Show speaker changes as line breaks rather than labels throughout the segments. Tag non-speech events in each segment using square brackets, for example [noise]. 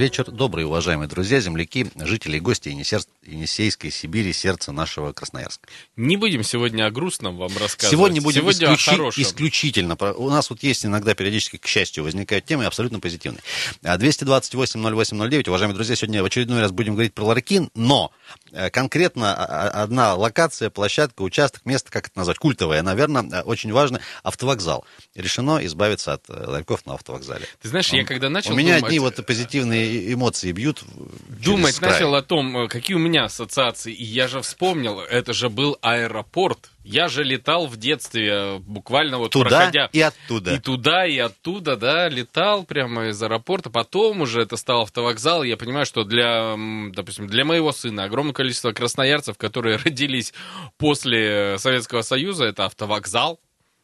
Вечер добрый, уважаемые друзья, земляки, жители и гости Енисер... Енисейской Сибири, сердце нашего Красноярска.
Не будем сегодня о грустном вам рассказывать.
Сегодня будем
сегодня
исключи... исключительно. У нас вот есть иногда периодически, к счастью, возникают темы абсолютно позитивные. 228-08-09, уважаемые друзья, сегодня в очередной раз будем говорить про ларьки, но э, конкретно одна локация, площадка, участок, место, как это назвать, культовое, наверное, э, очень важно, автовокзал. Решено избавиться от э, ларьков на автовокзале.
Ты знаешь,
Он...
я когда начал
У меня
думать...
одни вот позитивные эмоции бьют
Думать начал о том, какие у меня ассоциации, и я же вспомнил, это же был аэропорт. Я же летал в детстве, буквально вот
Туда
проходя...
и оттуда.
И туда, и оттуда, да, летал прямо из аэропорта. Потом уже это стал автовокзал. Я понимаю, что для, допустим, для моего сына огромное количество красноярцев, которые [laughs] родились после Советского Союза, это автовокзал.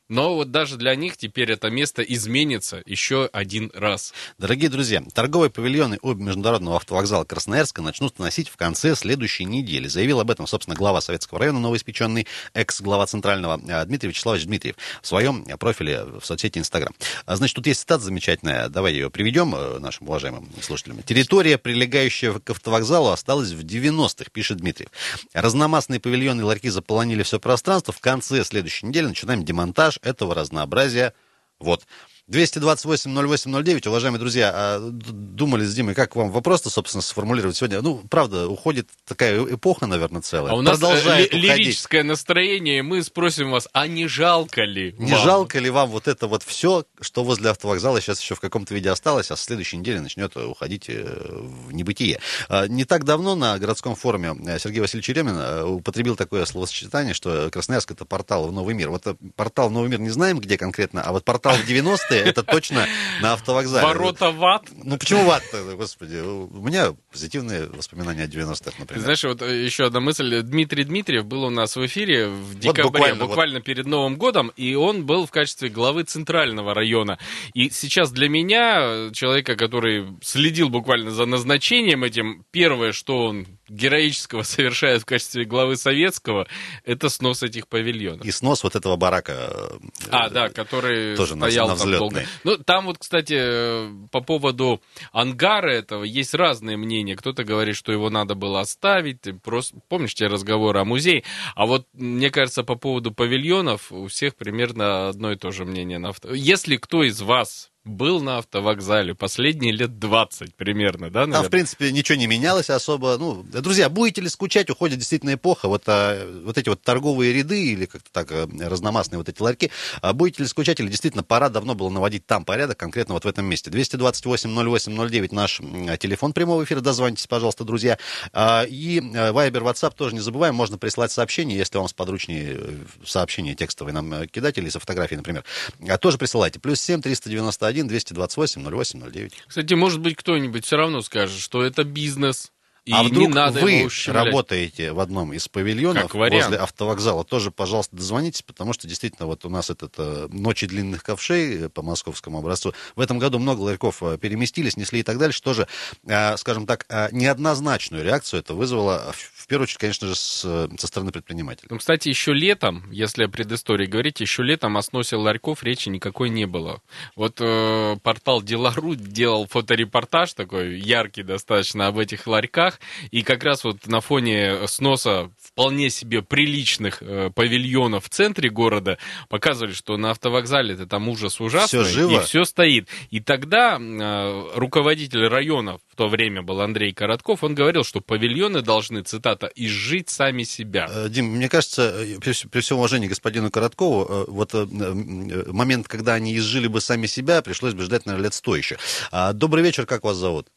Но вот даже для них теперь это место изменится еще один раз.
Дорогие друзья, торговые павильоны у международного автовокзала Красноярска начнут носить в конце следующей недели. Заявил об этом, собственно, глава Советского района, новоиспеченный экс-глава Центрального э, Дмитрий Вячеславович Дмитриев в своем профиле в соцсети Инстаграм. Значит, тут есть цитата замечательная, давай ее приведем э, нашим уважаемым слушателям. Территория, прилегающая к автовокзалу, осталась в 90-х, пишет Дмитриев. Разномастные павильоны и ларьки заполонили все пространство. В конце следующей недели начинаем демонтаж этого разнообразия. Вот. 228-08-09, уважаемые друзья, а, думали с Димой, как вам вопрос-то, собственно, сформулировать сегодня? Ну, правда, уходит такая эпоха, наверное, целая.
А у нас
Продолжает
ли- лирическое настроение, и мы спросим вас, а не жалко ли
Не
вам?
жалко ли вам вот это вот все, что возле автовокзала сейчас еще в каком-то виде осталось, а с следующей недели начнет уходить э, в небытие? А, Не так давно на городском форуме э, Сергей Васильевич Еремин э, употребил такое словосочетание, что Красноярск это портал в новый мир. Вот э, портал в новый мир не знаем, где конкретно, а вот портал в 90-е это точно на автовокзале.
Ворота в ад.
Ну почему в ад-то, господи? У меня позитивные воспоминания о 90-х,
Ты
например.
знаешь, вот э, еще одна мысль. Дмитрий Дмитриев был у нас в эфире в декабре,
буквально,
буквально,
вот.
перед Новым годом, и он был в качестве главы Центрального района. И сейчас для меня, э, человека, который следил буквально за назначением этим, первое, что он героического совершает в качестве главы Советского, это снос этих павильонов.
И снос вот этого барака. э,
А, да, который
тоже на-
стоял
на
там долго. Ну, там вот, кстати, э, по поводу ангара этого есть разные мнения. Кто-то говорит, что его надо было оставить. Ты просто помнишь те разговоры о музее? А вот, мне кажется, по поводу павильонов у всех примерно одно и то же мнение. На. Если кто из вас был на автовокзале последние лет 20 примерно, да,
Там, в
наверное?
принципе, ничего не менялось особо. Ну, друзья, будете ли скучать, уходит действительно эпоха. Вот, а, вот эти вот торговые ряды или как-то так а, разномастные вот эти ларьки. А будете ли скучать или действительно пора давно было наводить там порядок, конкретно вот в этом месте. 228-08-09 наш м, телефон прямого эфира. Дозвонитесь, пожалуйста, друзья. А, И а, Viber, WhatsApp тоже не забываем. Можно прислать сообщение, если вам сподручнее э, сообщение текстовое нам э, кидать или со фотографией, например. А, Тоже присылайте. Плюс 7 391 228 08 09.
Кстати, может быть, кто-нибудь все равно скажет, что это бизнес. И
а вдруг
не надо
вы работаете в одном из павильонов возле автовокзала, тоже, пожалуйста, дозвонитесь, потому что действительно вот у нас этот э, ночи длинных ковшей по московскому образцу. В этом году много ларьков э, переместились, несли и так дальше. Тоже, э, скажем так, неоднозначную реакцию это вызвало, в в первую очередь, конечно же, с, со стороны предпринимателей.
Ну, кстати, еще летом, если о предыстории говорить, еще летом о сносе ларьков речи никакой не было. Вот э, портал Дела.ру делал фоторепортаж такой яркий достаточно об этих ларьках, и как раз вот на фоне сноса вполне себе приличных э, павильонов в центре города показывали, что на автовокзале это там ужас ужасный,
Всё живо.
и все стоит. И тогда э, руководитель района в то время был Андрей Коротков, он говорил, что павильоны должны, цитата, изжить сами себя.
Э, Дим, мне кажется, э, при, при всем уважении господину Короткову, э, вот э, э, момент, когда они изжили бы сами себя, пришлось бы ждать, наверное, лет сто еще. А, Добрый вечер, как вас зовут?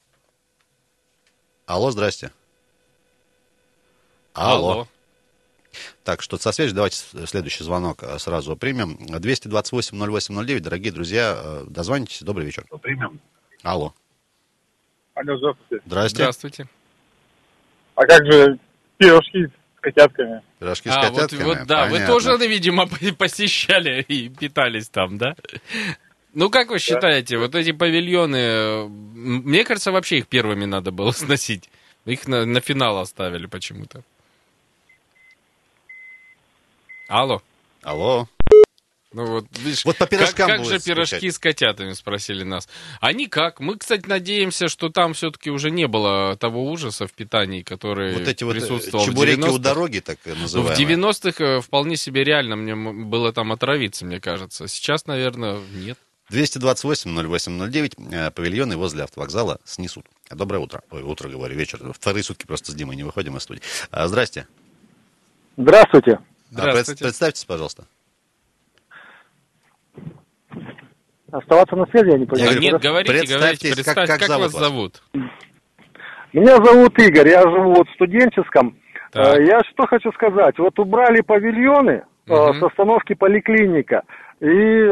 Алло, здрасте. Алло. Так, что со связью, давайте с- следующий звонок э, сразу примем. 228-08-09, дорогие друзья, э, дозвонитесь. Добрый вечер.
Примем.
Алло.
Алло, здравствуйте.
Здрасте.
Здравствуйте.
А как же пирожки с котятками?
Пирожки с
А, вот,
котятками.
вот, да, вы
Понятно.
тоже, видимо, [laughs] посещали и питались там, да? Ну, как вы считаете, вот эти павильоны, мне кажется, вообще их первыми надо было [laughs] сносить. Их на, на финал оставили почему-то. Алло.
Алло.
Ну вот, видишь,
Вот по пирожкам
как, как же пирожки
скучать.
с котятами, спросили нас. А никак. Мы, кстати, надеемся, что там все-таки уже не было того ужаса в питании, который
Вот эти вот э,
присутствовал
чебуреки
в 90-х.
у дороги, так
Ну, в
называемые.
90-х э, вполне себе реально мне было там отравиться, мне кажется. Сейчас, наверное, нет.
228-08-09, э, павильоны возле автовокзала снесут. Доброе утро. Ой, утро, говорю, вечер. Вторые сутки просто с Димой не выходим из студии. А, Здрасте.
Здравствуйте.
А,
Здравствуйте.
Представьтесь, пожалуйста.
Оставаться на связи я не
А
понимаю.
говорю,
нет, говорите, говорите,
представьтесь, как-
представьте,
как
как,
зовут
вас зовут?
Меня зовут Игорь, я живу вот в студенческом.
Так.
Э, Я что хочу сказать, вот убрали павильоны
Мгм.
с остановки поликлиника, и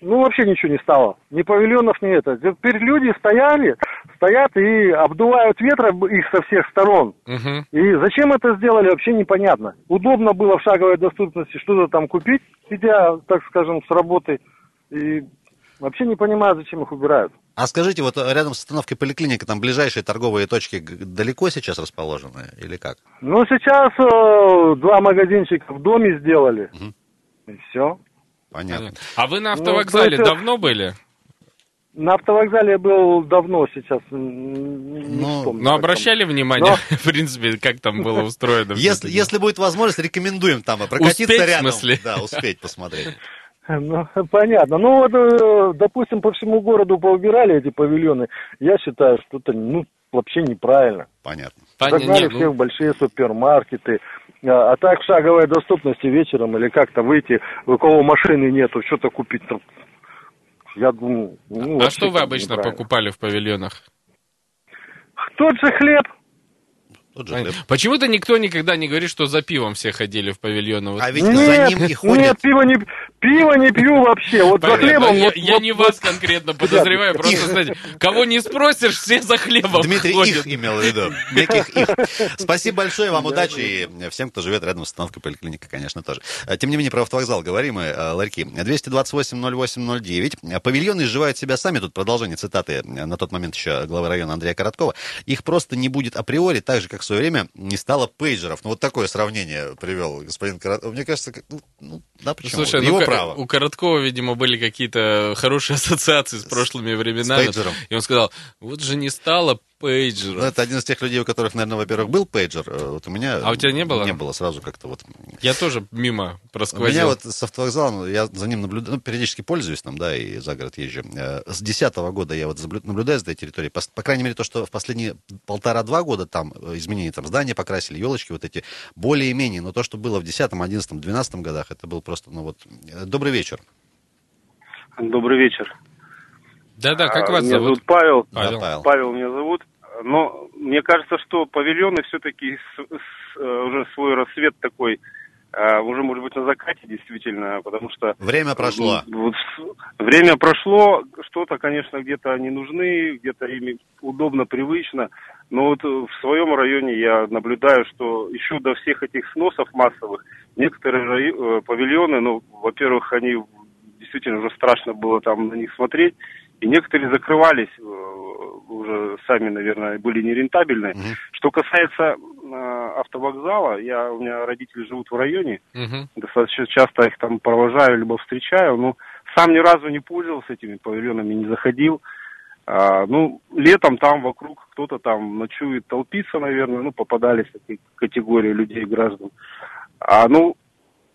ну вообще ничего не стало. Ни павильонов, ни это. Теперь люди стояли, стоят и обдувают ветром их со всех сторон.
Мгм.
И зачем это сделали, вообще непонятно. Удобно было в шаговой доступности что-то там купить, идя, так скажем, с работы. И вообще не понимаю, зачем их убирают.
А скажите, вот рядом с остановкой поликлиника, там ближайшие торговые точки далеко сейчас расположены или как?
Ну, сейчас э, два магазинчика в доме сделали.
Мгм.
И все.
Понятно.
А вы на
Ну,
автовокзале
то есть,
давно были?
На автовокзале я был давно сейчас.
Ну,
вспомню,
Ну,
как
обращали внимание, [laughs] в принципе, как там было устроено?
Если, если будет возможность, рекомендуем там прокатиться
Успеть, в
рядом.
смысле?
Да, успеть посмотреть.
там. [laughs] Ну, понятно. Ну, вот, э, допустим, по всему городу поубирали эти павильоны. Я считаю, что это ну, вообще неправильно.
Понятно.
Понятно,
Загнали
ну,
всех в большие супермаркеты. А, а так в шаговой доступности вечером или как-то выйти, у кого машины нету, что-то купить там. Я думаю, ну,
А что вы обычно покупали в павильонах?
Тот же хлеб.
Тот же хлеб.
Почему-то никто никогда не говорит, что за пивом все ходили в павильоны. Вот
А ведь
нет,
за ним и ходят.
Нет, пиво не, пиво не пью вообще. Вот за
Понятно.
хлебом...
я,
вот-
я
вот-
не
вот-
вас конкретно подозреваю, просто, знаете, кого не спросишь, все за хлебом
Дмитрий
ходят.
их имел в виду. Неких их. Спасибо большое вам, удачи и всем, кто живет рядом с остановкой поликлиника, конечно, тоже. А, Тем не менее, про автовокзал говорим мы, э, ларьки. 228-08-09. Павильоны изживают себя сами. Тут продолжение цитаты на тот момент еще главы района Андрея Короткова. Их просто не будет априори, так же, как в свое время не стало пейджеров. Ну, вот такое сравнение привел господин Коротков. Мне кажется, ну, ну, да, почему?
Слушай, ну,
Его
ко-
право.
у Короткова, видимо, были какие-то хорошие [laughs] ассоциации с прошлыми временами.
пейджером.
И он сказал, вот же не стало
Ну,
пейджера.
это один из тех людей, у которых, наверное, во-первых, был пейджер. Э, Вот у меня...
А у тебя не было?
Не было, сразу как-то вот
Я тоже мимо
У
просквозил.
меня вот с автовокзалом, я за ним наблюдаю, ну, периодически пользуюсь там, да, и за город езжу. Э, С 2010 года я вот наблюдаю за этой территорией. По, по крайней мере, то, что в последние полтора-два года там э, изменения, там здания покрасили, елочки вот эти, более-менее. Но то, что было в 10, 11, 12 годах, это был просто, ну вот... Добрый вечер.
Добрый вечер.
Да-да, как
А,
вас
меня
зовут?
зовут Павел.
Да,
Павел.
Павел.
Павел меня зовут. Но мне кажется, что павильоны все-таки уже свой рассвет такой, а, уже, может быть, на закате действительно, потому что...
Время прошло.
вот время прошло, что-то, конечно, где-то они нужны, где-то ими удобно, привычно, но вот в своем районе я наблюдаю, что еще до всех этих сносов массовых некоторые э, павильоны, ну, во-первых, они действительно уже страшно было там на них смотреть, и некоторые закрывались э, уже сами, наверное, были нерентабельны.
Мгм.
Что касается э, автовокзала, я, у меня родители живут в районе,
Мгм.
достаточно часто их там провожаю, либо встречаю, но сам ни разу не пользовался этими павильонами, не заходил. А, ну, летом там вокруг кто-то там ночует, толпится, наверное, ну, попадались такие категории людей, граждан. А, ну,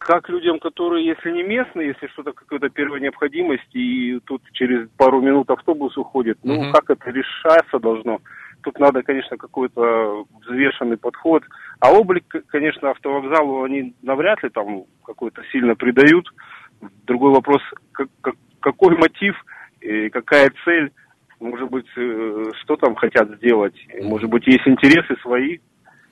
как людям, которые, если не местные, если что-то какая-то первая необходимость, и тут через пару минут автобус уходит, ну,
Мгм.
как это решаться должно? Тут надо, конечно, какой-то взвешенный подход. А облик, конечно, автовокзалу они навряд ли там какой-то сильно придают. Другой вопрос, как- как- какой мотив и какая цель, может быть, э, что там хотят сделать. Может быть, есть интересы свои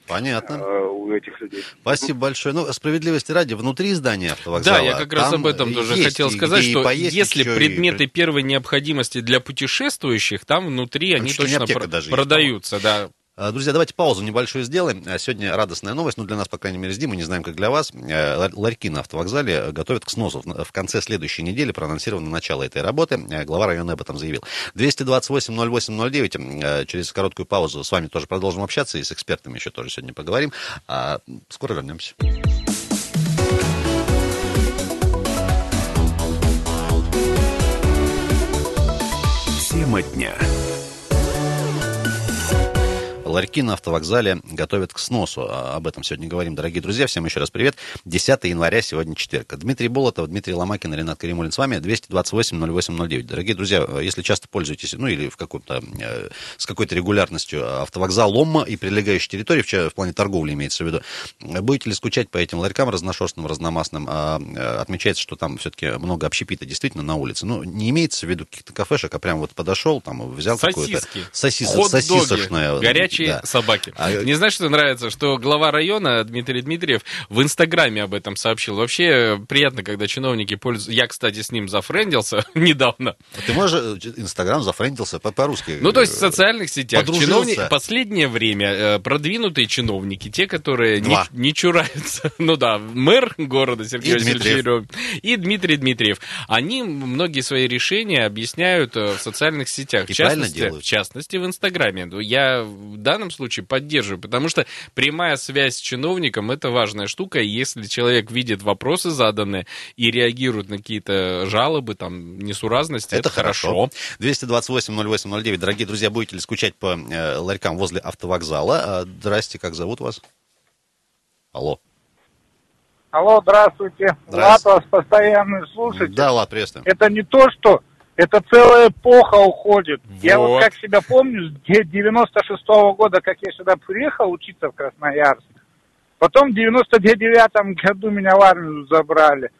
Понятно.
э, у этих людей.
Спасибо большое. Ну, справедливости ради, внутри здания автовокзала...
Да, я как раз об этом тоже
есть
хотел сказать, что
поесть,
если
еще и-
предметы первой необходимости для путешествующих, там внутри они точно про-
даже есть,
продаются, да.
Э, друзья, давайте паузу небольшую сделаем. Э, сегодня радостная новость, ну, для нас, по крайней мере, с Димой, не знаем, как для вас. Э, ларьки на автовокзале готовят к сносу. В конце следующей недели проанонсировано начало этой работы. Глава района об этом заявил. 228-08-09. Через короткую паузу с вами тоже продолжим общаться и с экспертами еще тоже сегодня поговорим. А, скоро вернемся.
Тема дня.
Ларьки на автовокзале готовят к сносу. А, Об этом сегодня говорим, дорогие друзья. Всем еще раз привет. 10 января, сегодня четверг. Дмитрий Болотов, Дмитрий Ломакин, Ренат Каримулин с вами. 228-08-09. Дорогие друзья, если часто пользуетесь, ну или в каком-то, э, с какой-то регулярностью автовокзалом и прилегающей территории, в, в плане торговли имеется в виду, будете ли скучать по этим ларькам разношерстным, разномастным? А, э, отмечается, что там все-таки много общепита действительно на улице. Ну, не имеется в виду каких-то кафешек, а прям вот подошел, там взял какое-то...
Сосиски.
Сосисочное.
Горячие
да.
собаки.
А-
Мне знаешь, что нравится? Что глава района Дмитрий Дмитриев в Инстаграме об этом сообщил. Вообще э, приятно, когда чиновники пользуются... Я, кстати, с ним зафрендился [laughs] недавно.
Ты можешь, э, Инстаграм зафрендился по- по-русски.
Ну, то есть в социальных сетях. Чиновники, последнее время э, продвинутые чиновники, те, которые не,
Два.
не чураются, [laughs] ну да, мэр города Сергей
И
Васильевич
Дмитриев.
И Дмитрий Дмитриев, они многие свои решения объясняют э, в социальных сетях.
И
в
правильно
частности,
делают.
в частности, в Инстаграме. Ну, Я данном случае поддерживаю, потому что прямая связь с чиновником – это важная штука. И если человек видит вопросы заданные и реагирует на какие-то жалобы, там, несуразности, это,
Это хорошо. 228-08-09. Дорогие друзья, будете ли скучать по э, ларькам возле автовокзала? А, Здрасте, как зовут вас? Алло.
Алло, здравствуйте.
Здравствуйте.
вас постоянный слушатель.
Да, Влад, приветствую.
Это не то, что это целая эпоха уходит. Я
Вот.
вот как себя помню, с де- 96-го года, как я сюда приехал учиться в Красноярск. Потом в 99-м году меня в армию забрали.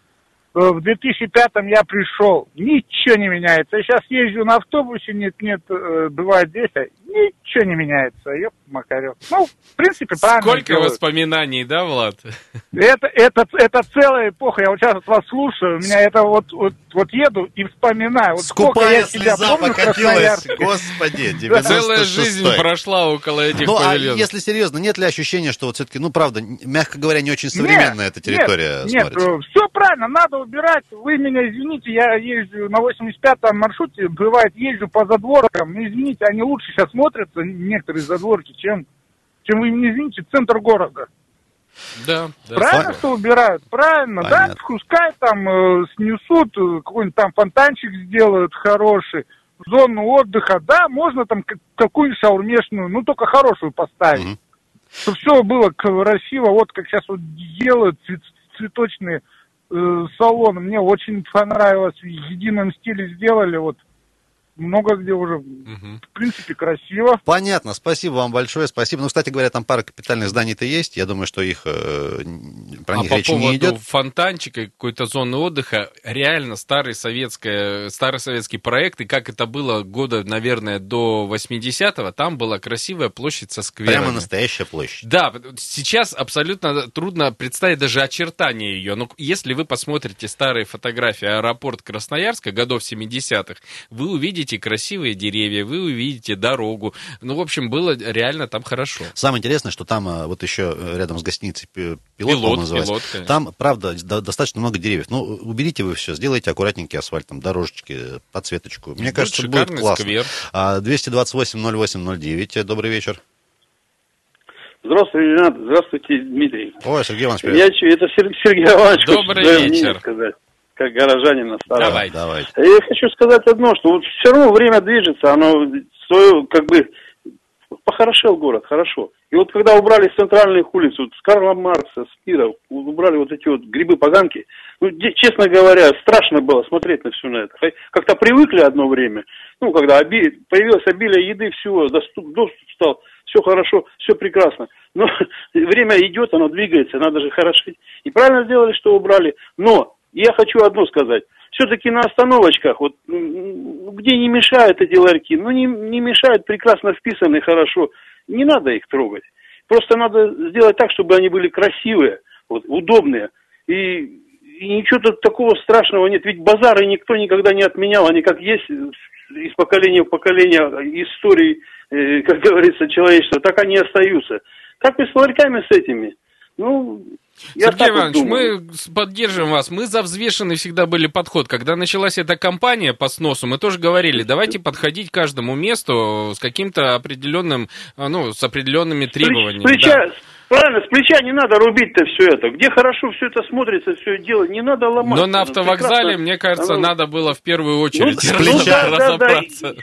Э, В 2005-м я пришел. Ничего не меняется. Я сейчас езжу на автобусе, нет-нет, э, бывает здесь, а ничего не меняется. Ёп, Макарев. Ну, в принципе, правильно
Сколько
делают.
воспоминаний, да, Влад?
Это, это, это целая эпоха. Я вот сейчас вас слушаю, у меня это вот, вот, вот еду и вспоминаю. Вот сколько
Скупая
я себя
слеза
помню в
покатилась. Господи,
Целая
96-й.
жизнь прошла около этих
Ну, а если серьезно, нет ли ощущения, что вот все-таки, ну, правда, мягко говоря, не очень современная
Нет,
эта территория
Нет,
смотрится?
все правильно, надо убирать. Вы меня извините, я езжу на 85-м маршруте, бывает, езжу по задворкам. Ну, извините, они лучше сейчас смотрятся, некоторые задворки, чем, чем вы меня извините, центр города.
Да, да.
Правильно, что убирают? Правильно,
Понятно.
да? Пускай там э, снесут, э, какой-нибудь там фонтанчик сделают хороший, зону отдыха, да, можно там как- какую-нибудь шаурмешную, ну только хорошую поставить.
Мгм.
Чтобы все было красиво, вот как сейчас вот делают цвет- цветочные э, салоны. Мне очень понравилось, в едином стиле сделали, вот много где уже,
Мгм.
в принципе, красиво.
Понятно, спасибо вам большое, спасибо. Ну, кстати говоря, там пара капитальных зданий-то есть. Я думаю, что их э, про
а
них
по
речи
поводу
не идет.
фонтанчика, какой-то зоны отдыха, реально старый, советское, старый советский проект, и как это было года, наверное, до 80-го, там была красивая площадь со скверами.
Прямо настоящая площадь.
Да, сейчас абсолютно трудно представить даже очертания ее. Но если вы посмотрите старые фотографии аэропорт Красноярска годов 70-х, вы увидите красивые деревья, вы увидите дорогу. Ну, в общем, было реально там хорошо.
Самое интересное, что там э, вот еще э, рядом с гостиницей пи- пилот,
Пилот, пилот, конечно.
там, правда, до- достаточно много деревьев. Ну, уберите вы все, сделайте аккуратненький асфальт, там, дорожечки, подсветочку. Мне
Будет
кажется, будет классно.
сквер.
А, 228-08-09, добрый вечер.
Здравствуйте, Ренат. Здравствуйте, Дмитрий.
Ой, Сергей Иванович, привет.
Я, это Сер- Сергей Иванович.
Добрый
хочет
вечер.
сказать, как горожанин на старом.
Давай.
Давайте.
Я хочу сказать одно, что вот все равно время движется, оно свое, как бы, похорошел город, хорошо. И вот когда убрали с центральных улиц, вот с Карла Маркса, с Пира, убрали вот эти вот грибы-поганки, ну, честно говоря, страшно было смотреть на все на это. Как-то привыкли одно время, ну, когда оби- появилось обилие еды, всего, доступ, доступ стал, все хорошо, все прекрасно. Но [laughs] время идет, оно двигается, надо же хорошить. И правильно сделали, что убрали. Но я хочу одно сказать. Все-таки на остановочках, вот где не мешают эти ларьки, ну не, не мешают, прекрасно вписаны, хорошо. Не надо их трогать. Просто надо сделать так, чтобы они были красивые, вот, удобные. И, и ничего тут такого страшного нет. Ведь базары никто никогда не отменял. Они как есть из поколения в поколение истории, э, как [laughs] говорится, человечества, так они и остаются. Как и с ларьками с этими. Ну, я
Сергей
вот
Иванович,
думаю.
мы поддерживаем вас. Мы за взвешенный всегда были подход. Когда началась эта кампания по сносу, мы тоже говорили, давайте подходить к каждому месту с каким-то определенным, а, ну, с определенными требованиями.
Прича-
да.
Правильно, с плеча не надо рубить-то все это. Где хорошо все это смотрится, все дело, не надо ломать.
Но на
Ну,
автовокзале,
прекрасно.
мне кажется,
Оно-
надо было в первую очередь
Ну,
с плеча.
да, да, да.
разобраться.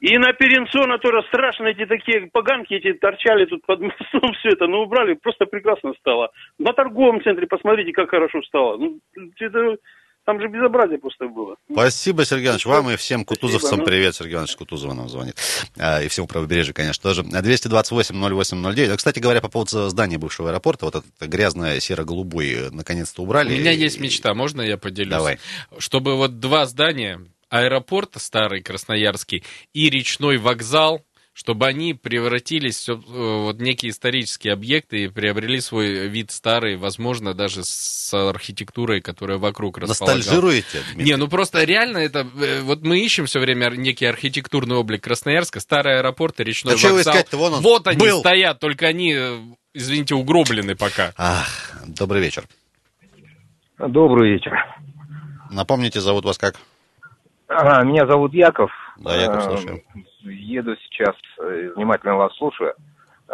И на Перенсона тоже страшно, эти такие поганки эти торчали тут под мостом, [laughs] все это, ну, убрали, просто прекрасно стало. На торговом центре посмотрите, как хорошо стало. Ну, это, там же безобразие просто было.
Спасибо, Сергей Иванович, вам и всем
Спасибо,
кутузовцам
ну.
привет. Сергей Иванович Кутузова нам звонит. А, И всему правобережью, конечно, тоже. 228-08-09. А, Кстати говоря, по поводу здания бывшего аэропорта, вот этот грязное серо-голубой э, наконец-то
У
убрали.
меня есть мечта, можно я поделюсь?
Давай.
Чтобы вот два здания, аэропорт старый Красноярский и речной вокзал, чтобы они превратились в э, вот некие исторические объекты и приобрели свой вид старый, возможно, даже с архитектурой, которая вокруг располагалась.
Ностальжируете, Дмитрий?
Не, ну просто реально это... э, Вот мы ищем все время некий архитектурный облик Красноярска, старый аэропорт и речной
Да
вокзал.
искать-то? Вон он
вот они
был.
стоят, только они, э, извините, угроблены пока.
Ах, добрый вечер.
Добрый вечер.
Напомните, зовут вас как?
Ага, меня зовут Яков.
Да, Яков,
Э,
слушаю.
Еду сейчас, э, внимательно вас слушаю. Э,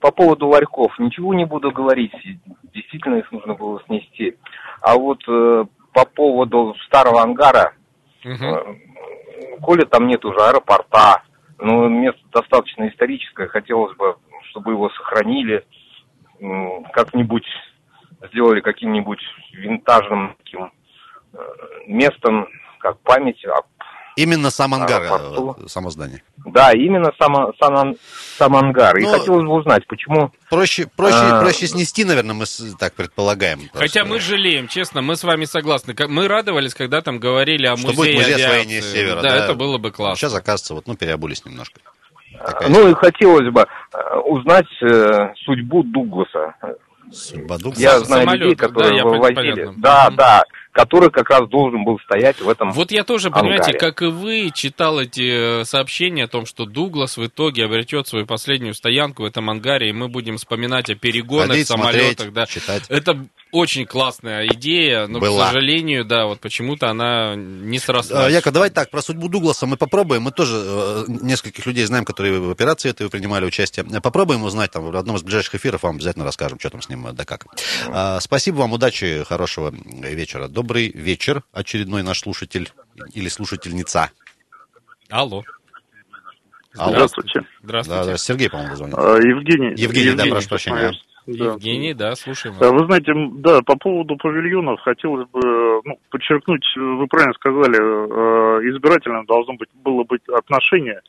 По поводу ларьков ничего не буду говорить. Действительно их нужно было снести. А вот по поводу старого ангара, э, коли там нет уже аэропорта, ну, место достаточно историческое, хотелось бы, чтобы его сохранили, как-нибудь сделали каким-нибудь винтажным таким местом, как память о
Именно сам ангар,
Аэропорту.
э, само здание.
Да, именно сам, сам, сам ангар. И
Ну,
хотелось бы узнать, почему...
Проще, проще,
А.
проще снести, наверное, мы так предполагаем.
Хотя мы жалеем, честно, мы с вами согласны. Мы радовались, когда там говорили о
Что
музее
будет музей освоения Севера,
Да,
да.
это было бы классно.
Сейчас, оказывается, вот, ну, переобулись немножко. Такая
Ну и хотелось бы э, узнать э, судьбу Дугласа.
судьба Дугласа.
Я знаю
самолет,
людей,
да,
которые
пон-
вывозили.
понятно.
Да,
Мгм.
Который как раз должен был стоять в этом
Вот я тоже, понимаете,
ангаре.
как и вы, читал эти э, сообщения о том, что Дуглас в итоге обретет свою последнюю стоянку в этом ангаре, и мы будем вспоминать о перегонах,
Ходить,
самолетах.
смотреть,
Да.
читать.
Это очень классная идея, но,
Была.
к сожалению, да, вот почему-то она не
А,
срослась.
Яков, давай так, про судьбу Дугласа мы попробуем. Мы тоже э, нескольких людей знаем, которые в операции этой принимали участие. Э, Попробуем узнать там в одном из ближайших эфиров, вам обязательно расскажем, что там с ним, э, да как. А, спасибо вам, удачи, хорошего вечера. Добрый вечер, очередной наш слушатель или слушательница.
Алло.
Алло.
Здравствуйте.
Здравствуйте.
Да, да, Сергей, по-моему, звонит.
А, Евгений.
Евгений, да, прошу прощения.
Да.
Евгений, да, слушаем.
А,
вас.
Вы знаете, да, по поводу павильонов хотелось бы ну, подчеркнуть, вы правильно сказали, э, избирательно должно быть, было быть отношение,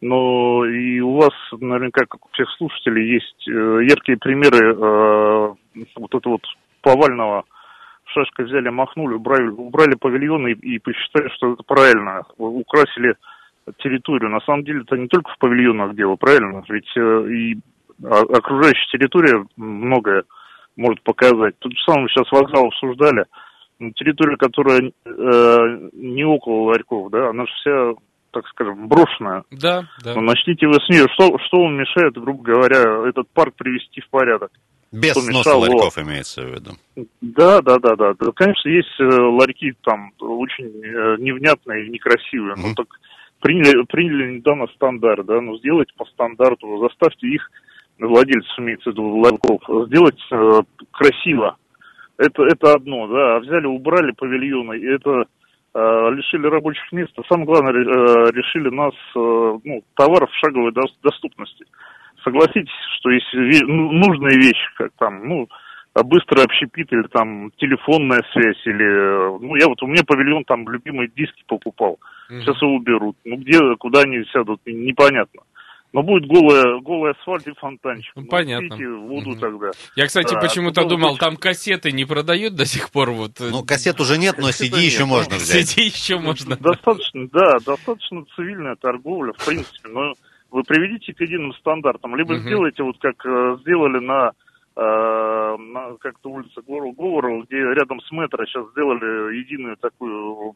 но и у вас, наверняка, как у всех слушателей, есть э, яркие примеры вот этого вот повального шашкой взяли, махнули, убрали, убрали павильоны и, и посчитали, что это правильно, украсили территорию. На самом деле это не только в павильонах дело, правильно? Ведь э, и окружающая территория многое может показать. Тут же самое сейчас вокзал обсуждали. Ну, Территория, которая э, не около ларьков, да, она же вся, так скажем, брошенная.
Да, да.
Ну, начните вы с нее. Что, что вам мешает, грубо говоря, этот парк привести в порядок?
Без
Кто
сноса ларьков имеется в виду.
Да, да, да, да. Да, Конечно, есть э, ларьки там очень э, невнятные и некрасивые. Ну так приняли, приняли недавно стандарт, да, ну сделайте по стандарту, заставьте их, владельцев имеется в виду ларьков, сделать э, красиво. Это, это одно, да. А взяли, убрали павильоны, и это э, лишили рабочих мест. А самое главное, э, решили нас э, ну, товаров шаговой дос- доступности. Согласитесь, что если ну, нужные вещи, как там, ну, быстрый общепит или там телефонная связь или, э, ну, я вот, у меня павильон там любимые диски покупал.
Мгм.
Сейчас его уберут. Ну, где, куда они сядут, непонятно. Но будет голый, голый асфальт и фонтанчик.
Ну, понятно.
пейте воду
Мгм.
тогда.
Я, кстати,
А,
почему-то думал, там кассеты не продают до сих пор. Вот. э,
Ну, кассет уже нет, но CD
нет,
еще
ну,
можно взять.
CD еще можно.
Достаточно, да, достаточно цивильная торговля, в принципе, но вы приведите к единым стандартам, либо
Мгм.
сделайте вот как э, сделали на, э, на как-то улице Говор- Говорова, где рядом с метро сейчас сделали единую такую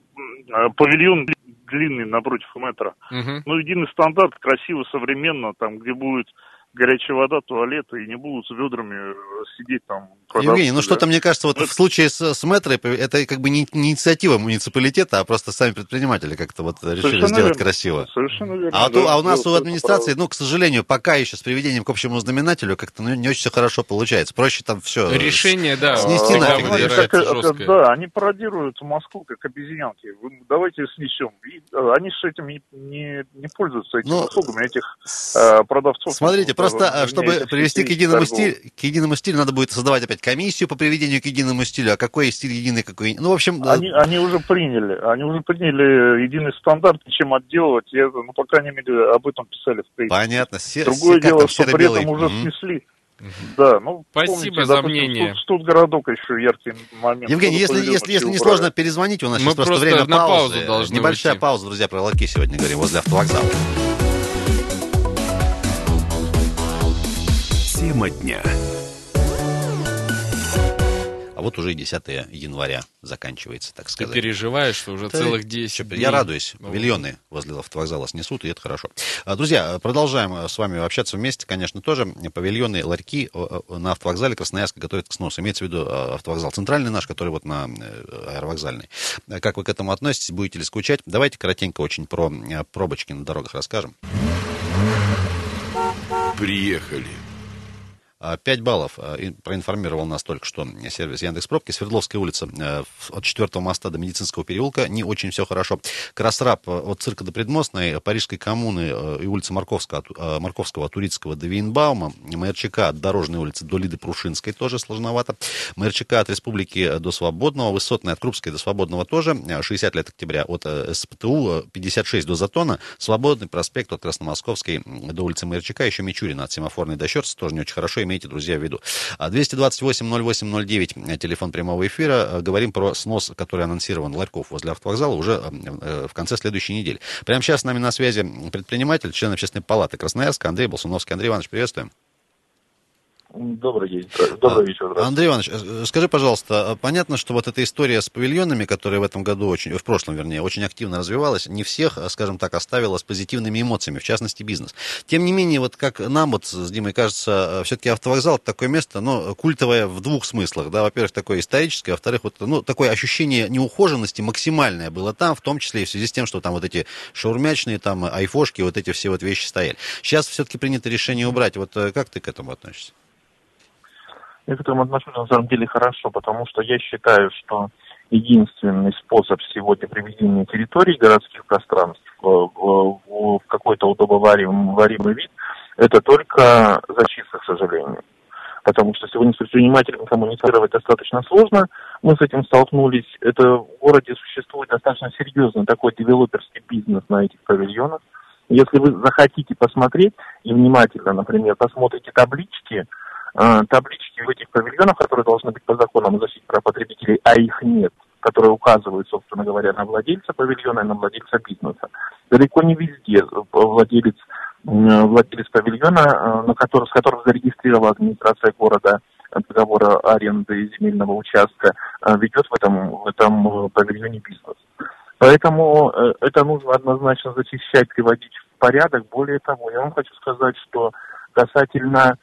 э, павильон длинный напротив метро.
Мгм.
Ну, единый стандарт, красиво, современно, там, где будет
горячая вода, туалеты, и не будут с ведрами сидеть там.
Евгений, ну
да?
что-то, мне кажется, вот
Ну,
в случае с, с метро, это как бы не, не инициатива муниципалитета, а просто сами предприниматели как-то вот решили
Совершенно
сделать
верно.
красиво.
Совершенно верно.
А,
да,
у- а у нас у администрации, ну, к сожалению, пока еще с приведением к общему знаменателю как-то ну, не очень все хорошо получается. Проще там все.
Решение, да,
снести
всегда
нафиг,
Знаете, как, э,
жесткое.
Да, они пародируют Москву как обезьянки. Вы- Давайте снесем. И, э, они с этим не, не, не пользуются этими
Ну,
услугами этих э, продавцов.
Смотрите, просто,
вернее,
а, чтобы привести к единому, стилю, к единому стилю, надо будет создавать опять комиссию по приведению к единому стилю. А какой стиль единый, какой... Ну, в общем, да,
Они, они уже приняли, они уже приняли единый стандарт, и чем отделывать. Я, ну, по крайней мере, об этом писали в прессе.
понятно. Се-
Другое дело,
там,
что при этом уже
Мгм.
снесли. Да, ну,
Спасибо
помните,
за
допустим,
мнение.
Тут, тут городок еще яркий момент.
Евгений, если, если, если не сложно, перезвоните. У нас
Мы
сейчас просто,
просто
время
на
паузы.
паузу должны
Небольшая
уйти.
пауза, друзья, про ларьки сегодня говорим возле автовокзала.
Тема дня.
А вот уже и 10 января заканчивается, так
Ты
сказать.
переживаешь, что уже
Да,
целых 10
чё,
дней.
Я радуюсь.
Ну,
Миллионы возле автовокзала снесут, и это хорошо. А, Друзья, продолжаем э, с вами общаться вместе, конечно, тоже. Павильоны, ларьки на автовокзале Красноярска готовят к сносу. Имеется в виду э, автовокзал центральный наш, который вот на э, аэровокзальный. Как вы к этому относитесь? Будете ли скучать? Давайте коротенько очень про пробочки на дорогах расскажем.
Приехали.
А, 5 баллов а, проинформировал нас только что сервис Яндекс Пробки. Свердловская улица э, от 4 моста до Медицинского переулка. Не очень все хорошо. Красраб э, от цирка до Предмостной, Парижской коммуны э, и улицы Марковского, Марковского, Турицкого до Вейнбаума. МРЧК от Дорожной улицы до Лиды Прушинской тоже сложновато. МРЧК от Республики до Свободного. Высотная от Крупской до Свободного тоже. Э, 60 лет октября от СПТУ. э, 56 до Затона. Свободный проспект от Красномосковской до улицы МРЧК. Еще Мичурина от Семафорной до Щерца. Тоже не очень хорошо. Имейте, друзья, в виду. А 228-08-09, э, телефон прямого эфира. Э, Говорим про снос, который анонсирован ларьков возле автовокзала уже э, в конце следующей недели. Прямо сейчас с нами на связи предприниматель, член общественной палаты Красноярска Андрей Болсуновский. Андрей Иванович, приветствуем.
Добрый день. Добрый
А,
вечер.
Андрей Иванович, э, скажи, пожалуйста, а понятно, что вот эта история с павильонами, которая в этом году очень, в прошлом, вернее, очень активно развивалась, не всех, а, скажем так, оставила с позитивными эмоциями, в частности, бизнес. Тем не менее, вот как нам вот с Димой кажется, все-таки автовокзал это такое место, ну, культовое в двух смыслах, да, во-первых, такое историческое, во-вторых, вот, ну, такое ощущение неухоженности максимальное было там, в том числе и в связи с тем, что там вот эти шаурмячные, там, айфошки, вот эти все вот вещи стояли. Сейчас все-таки принято решение убрать. Вот э, как ты к этому относишься?
Я к этому отношусь на самом деле хорошо, потому что я считаю, что единственный способ сегодня приведения территорий городских пространств в, в- какой-то удобоваримый вид, это только зачистка, к сожалению. Потому что сегодня с предпринимателями коммуницировать достаточно сложно. Мы с этим столкнулись. Это в городе существует достаточно серьезный такой девелоперский бизнес на этих павильонах. Если вы захотите посмотреть и внимательно, например, посмотрите таблички, э, таблички в этих павильонах, которые должны быть по законам о защите прав потребителей, а их нет, которые указывают, собственно говоря, на владельца павильона и на владельца бизнеса. Далеко не везде владелец, владелец павильона, э, на который, с которым зарегистрировала администрация города э, договор аренды земельного участка, э, ведет в этом, в этом павильоне бизнес. Поэтому это нужно однозначно зачищать, приводить в порядок. Более того, я вам хочу сказать, что касательно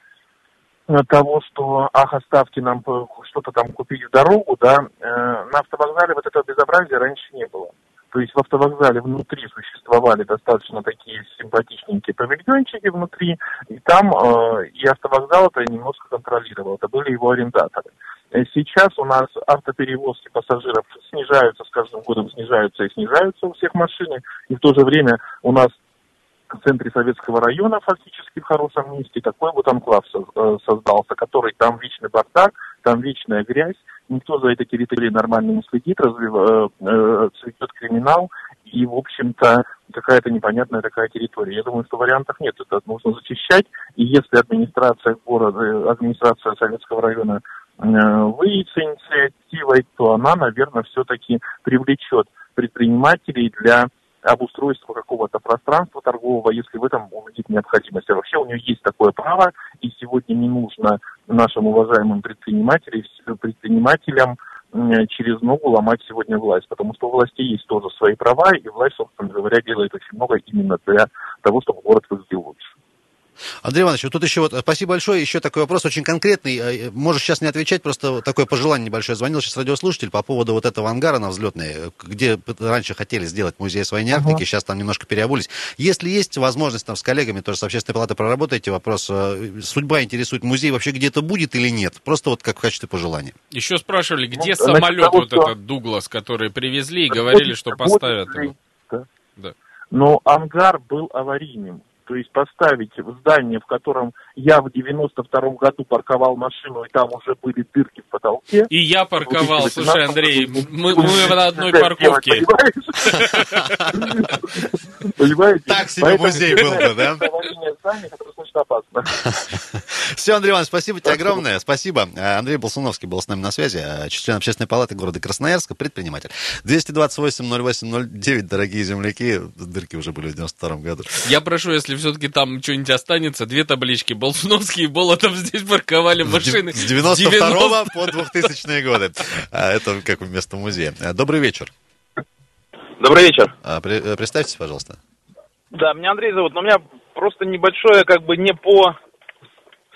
того, что ах, оставьте нам по- что-то там купить в дорогу, да, э, на автовокзале вот этого безобразия раньше не было. То есть в автовокзале внутри существовали достаточно такие симпатичненькие павильончики внутри, и там э, и автовокзал это немножко контролировал, это были его арендаторы. Э, Сейчас у нас автоперевозки пассажиров снижаются, с каждым годом снижаются и снижаются у всех машины, и в то же время у нас в центре Советского района, фактически в хорошем месте, такой вот анклав э, создался, который там вечный бардак, там вечная грязь, никто за этой территорией нормально не следит, развив- э, э, цветет криминал, и, в общем-то, какая-то непонятная такая территория. Я думаю, что вариантов нет, это нужно зачищать, и если администрация города, администрация Советского района выйдет с инициативой, то она, наверное, все-таки привлечет предпринимателей для обустройства какого-то пространства торгового, если в этом увидит необходимость. А вообще у нее есть такое право, и сегодня не нужно нашим уважаемым предпринимателям, через ногу ломать сегодня власть, потому что у власти есть тоже свои права, и власть, собственно говоря, делает очень много именно для того, чтобы город выглядел лучше.
Андрей Иванович, вот тут еще вот, спасибо большое, еще такой вопрос очень конкретный, Э, можешь сейчас не отвечать, просто такое пожелание небольшое. Звонил сейчас радиослушатель по поводу вот этого ангара на взлетной, где раньше хотели сделать музей освоения Арктики, сейчас там немножко переобулись. Если есть возможность там с коллегами, тоже с общественной палаты проработаете вопрос, э, судьба интересует, музей вообще где-то будет или нет? Просто вот как в качестве пожелания.
Еще спрашивали, где
Ну,
самолет
того,
вот
что-
этот Дуглас, который привезли и говорили, что поставят его.
Да.
Да.
Но ангар был аварийным. То есть поставить здание, в котором я в 92-м году парковал машину, и там уже были дырки в потолке.
И я парковал, слушай,
18
Андрей, мы, мы на одной парковке.
Понимаете?
Так себе музей был бы, да?
опасно.
Все, Андрей Иванович, спасибо тебе огромное. Спасибо. Э, Андрей Болсуновский был с нами на связи, э, член общественной палаты города Красноярска, предприниматель. 228-08-09, дорогие земляки. Дырки уже были в 92 году.
Я прошу, если все-таки там что-нибудь останется, две таблички. Болсуновский и Болотов здесь парковали машины.
С 92 по 2000 годы. А, Это как вместо музея. Э, Добрый вечер.
Добрый вечер.
А, э, Представьтесь, пожалуйста.
Да, меня Андрей зовут, но у меня просто небольшое, как бы не по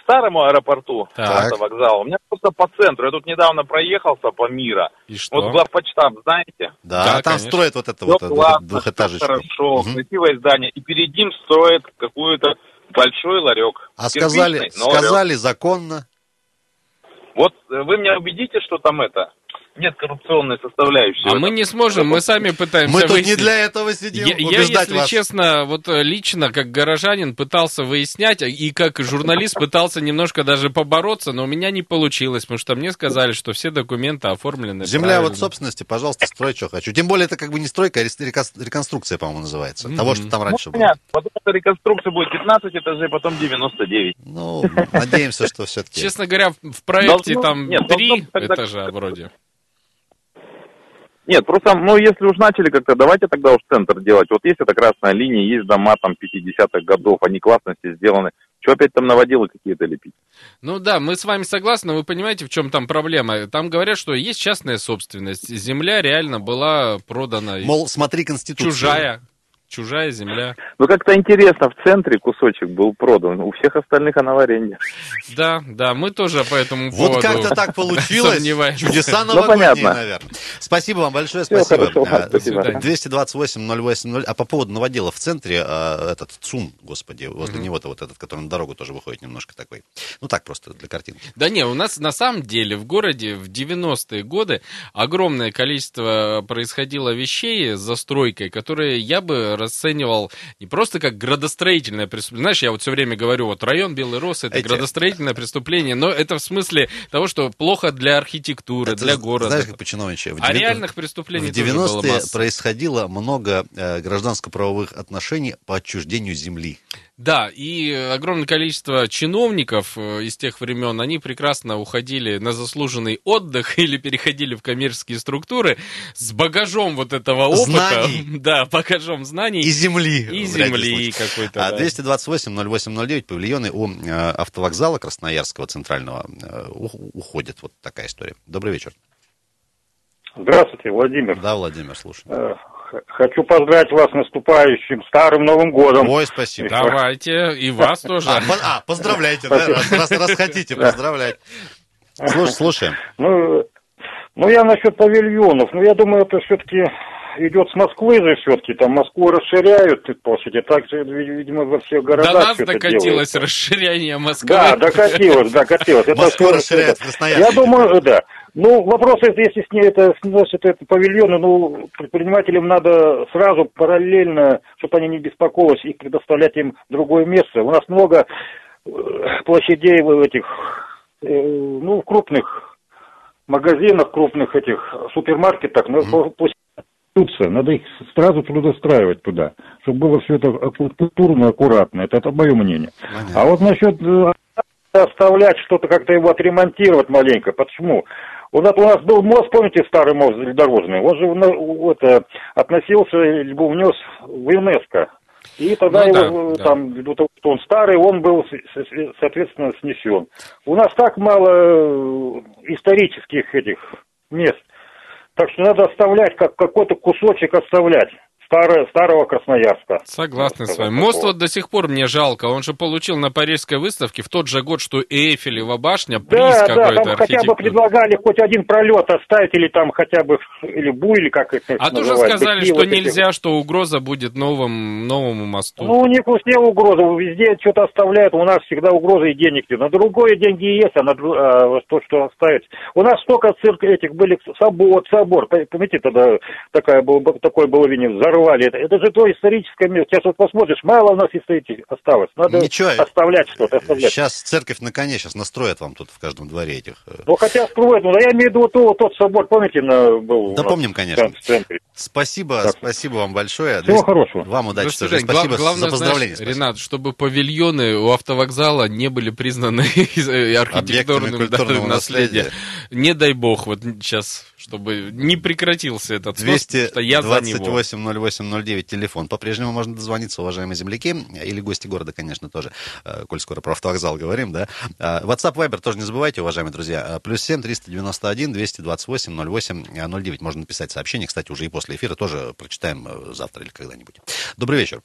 старому аэропорту, вокзала, у меня просто по центру. Я тут недавно проехался по мира.
И что?
Вот главпочтам, знаете?
Да,
Да,
там
конечно.
строят вот это
Все
вот э, двух-
классно,
двухэтажечку.
всё хорошо,
Мгм.
красивое здание. И перед ним строят какую-то большой ларек.
А сказали,
ларек.
сказали законно.
Вот э, вы меня убедите, что там это нет коррупционной составляющей.
А мы не сможем, мы сами пытаемся
Мы тут не
выяснить.
для этого сидим,
Я, я, если
вас.
честно, вот э, лично, как горожанин, пытался выяснять, и как журналист пытался немножко даже побороться, но у меня не получилось, потому что мне сказали, что все документы оформлены
Земля
правильно.
вот собственности, пожалуйста, строй, что хочу. Тем более, это как бы не стройка, а реконструкция, по-моему, называется. Того, что там
Ну,
раньше было.
понятно. Потом эта реконструкция будет 15 этажей, потом 99.
Ну, надеемся, что все-таки.
Честно говоря, в- проекте там
нет,
три
должно тогда-
этажа вроде.
Нет, просто, ну, если уж начали как-то, давайте тогда уж центр делать. Вот есть эта красная линия, есть дома там 50-х годов, они классно все сделаны. Что опять там наводило какие-то лепить?
Ну да, мы с вами согласны, вы понимаете, в чем там проблема. Там говорят, что есть частная собственность. Земля реально была продана.
Мол, смотри Конституцию.
Чужая. Чужая земля.
Ну, как-то интересно, в центре кусочек был продан, у всех остальных она в аренде.
Да, да, мы тоже по этому
Вот
поводу
как-то так получилось. Чудеса
Ну,
новогодние,
понятно.
наверное. Спасибо вам большое,
Всего
спасибо.
хорошего,
А,
спасибо.
до свидания. 228-08-0. А по поводу новодела в центре, а, этот ЦУМ, господи, возле него-то вот этот, который на дорогу тоже выходит немножко такой. Ну так просто, для картинки.
Да не, у нас на самом деле в городе в 90-е годы огромное количество происходило вещей с застройкой, которые я бы расценивал не просто как градостроительное преступление. Знаешь, я вот все время говорю, вот район Белый Рос это
Эти-
градостроительное преступление, но это в смысле того, что плохо для архитектуры,
Это,
для города.
Знаешь, как по-чиновничьи?
А реальных преступлений
В
тоже было
90-е
масса.
происходило много э, гражданско-правовых отношений по отчуждению земли.
Да, и огромное количество чиновников э, из тех времен, они прекрасно уходили на заслуженный отдых [laughs] или переходили в коммерческие структуры с багажом вот этого опыта.
Знаний. [laughs]
Да, багажом знаний.
И земли.
И земли какой-то.
А
да.
228-08-09 павильоны у э, автовокзала Красноярского центрального э, у- уходят. Вот такая история. Добрый вечер.
Здравствуйте, Владимир.
Да, Владимир, слушай.
Хочу поздравить вас с наступающим Старым Новым годом.
Ой, спасибо.
Давайте, и вас тоже.
А, а, поздравляйте, да, раз, хотите поздравлять. Слушай, слушаем.
Ну, ну, я насчет павильонов. Ну, я думаю, это все-таки идет с Москвы же все-таки. Там Москву расширяют, и, по сути. Так же, ви- видимо, во всех
До
городах
нас
всё это
докатилось
делается.
расширение Москвы.
Да, докатилось, докатилось. Это
Москву расширяют в Красноярске.
Я думаю, да. Ну, вопрос, если с ней это сносят это павильоны, ну, предпринимателям надо сразу параллельно, чтобы они не беспокоились, и предоставлять им другое место. У нас много э, площадей в этих, э, ну, в крупных магазинах, крупных этих супермаркетах, но по- по- Конституция, надо их сразу трудоустраивать туда, чтобы было все это культурно, аккуратно. Это, это мое мнение. А вот насчет э, оставлять что-то, как-то его отремонтировать маленько. Почему? У нас, у нас был мост, помните, старый мост железнодорожный? Он же на- это, относился, либо внес в ЮНЕСКО. И тогда
Ну да,
его, э,
да.
там, ввиду того, что он старый, он был, соответственно, снесен. У нас так мало э, исторических этих мест. Так что надо оставлять, как какой-то кусочек оставлять. Старого, старого Красноярска.
Согласен с вами. Мост вот до сих пор мне жалко. Он же получил на Парижской выставке в тот же год, что и Эйфелева башня, приз
Да, да,
какой-то
там хотя бы предлагали хоть один пролет оставить, или там хотя бы, или бу, или как это
А тоже сказали,
такие
что
вот эти-
нельзя, что угроза будет новым, новому мосту.
Ну, у них везде угроза, везде что-то оставляют, у нас всегда угроза и денег нет. На другое деньги есть, а на а то, что оставить. У нас столько цирк этих были, собор, собор, помните, тогда такая был, такое было видение, взорвали. Это, это же то историческое место. Сейчас вот посмотришь, мало у нас исторических осталось. Надо
Ничего.
оставлять что-то, оставлять.
Сейчас церковь на коне сейчас настроят вам тут в каждом дворе этих. э,
Ну, хотя строят, ну, я имею в виду вот, тот- тот собор, помните, на, был
Да
у нас
помним, конечно.
в центре.
Спасибо,
Так.
спасибо вам большое.
Всего хорошего.
Вам удачи
До
тоже. Спасибо
Гла- главное,
за поздравления.
знаешь, Ренат, чтобы павильоны у автовокзала не были признаны [laughs] э, архитектурным да, наследием.
наследия.
Не дай бог, вот сейчас, чтобы не прекратился этот снос, потому что я за него.
228-08-09 телефон. По-прежнему можно дозвониться, уважаемые земляки, или гости города, конечно, тоже, э, коль скоро про автовокзал говорим, да. А, WhatsApp, Viber тоже не забывайте, уважаемые друзья. А, Плюс 7 391 228 08 09. Можно написать сообщение, кстати, уже и после эфира тоже прочитаем э, завтра или когда-нибудь. Добрый вечер.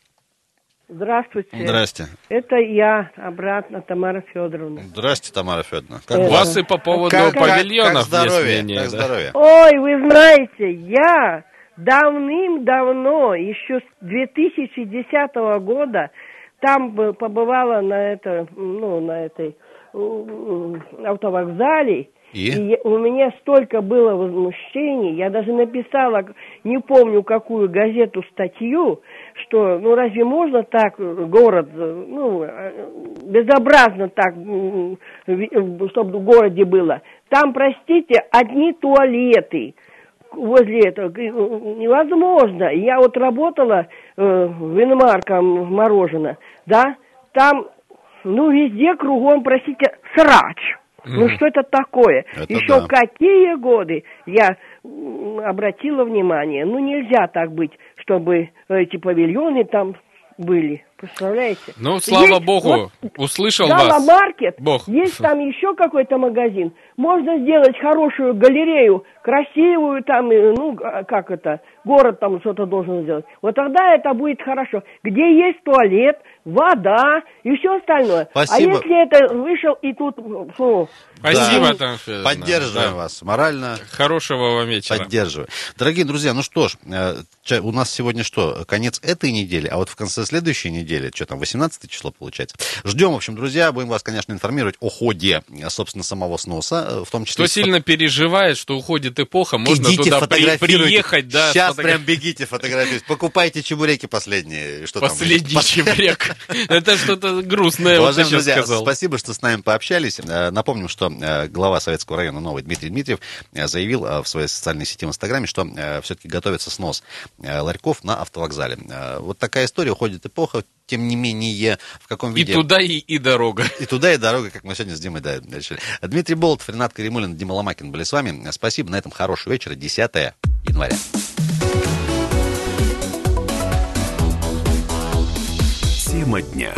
Здравствуйте.
Здрасте.
Это я, обратно, Тамара Федоровна.
Здрасте, Тамара Федоровна.
Э,
У вас и по поводу
как- как-
павильонов
как здоровье,
есть мнение,
как
да?
здоровье?
Ой, вы знаете, я давным-давно, еще с 2010 года, там бы побывала на, это, ну, на этой автовокзале,
И?
я- у меня столько было возмущений, я даже написала, не помню какую газету, статью, что, ну разве можно так город, ну, э, безобразно так, чтобы в городе было. Там, простите, одни туалеты возле этого. Невозможно. Я вот работала э, в Инмарком в Мороженое, да, там, ну, везде кругом, простите, срач. Ну, что это такое?
Это
Еще
да.
какие годы я обратила внимание. Ну, нельзя так быть, чтобы эти павильоны там были. Представляете?
Ну, слава
Есть
богу,
вот
услышал вас.
маркет,
Бог.
есть там еще какой-то магазин. Можно сделать хорошую галерею, красивую там, и, ну, как это, город там что-то должен сделать. Вот тогда это будет хорошо. Где есть туалет, вода и все остальное.
Спасибо.
А если это вышел и тут, фу,
Спасибо,
Да.
Федоровна.
Поддерживаем
Да.
вас морально.
Хорошего вам вечера.
Поддерживаю. Дорогие друзья, ну что ж, э, у нас сегодня что, конец этой недели, а вот в конце следующей недели, что там, 18 число получается. Ждем, в общем, друзья, будем вас, конечно, информировать о ходе, э, собственно, самого сноса, э, в том числе...
Кто
с
сильно переживает, что уходит эпоха, можно
Идите,
туда при-
фотографируйте.
приехать, да.
Сейчас
сфотограф-
прям бегите, фотографируйтесь. Покупайте чебуреки последние. Что там?
Последний
Пос-
чебурек. [laughs] Это что-то грустное, вот
Уважаемые
сейчас
друзья, спасибо, что с нами пообщались. Э, Напомним, что э, глава Советского района Новый Дмитрий Дмитриев э, заявил в своей социальной сети в Инстаграме, что все-таки готовится снос ларьков на автовокзале. Вот такая история, уходит эпоха, тем не менее, в каком
И
виде...
туда, и, и дорога.
И туда, и дорога, как мы сегодня с Димой да, решили. Дмитрий Болтов, Ренат Каримулин, Дима Ломакин были с вами. Спасибо, на этом хорошего вечера, 10 января.
Тема дня.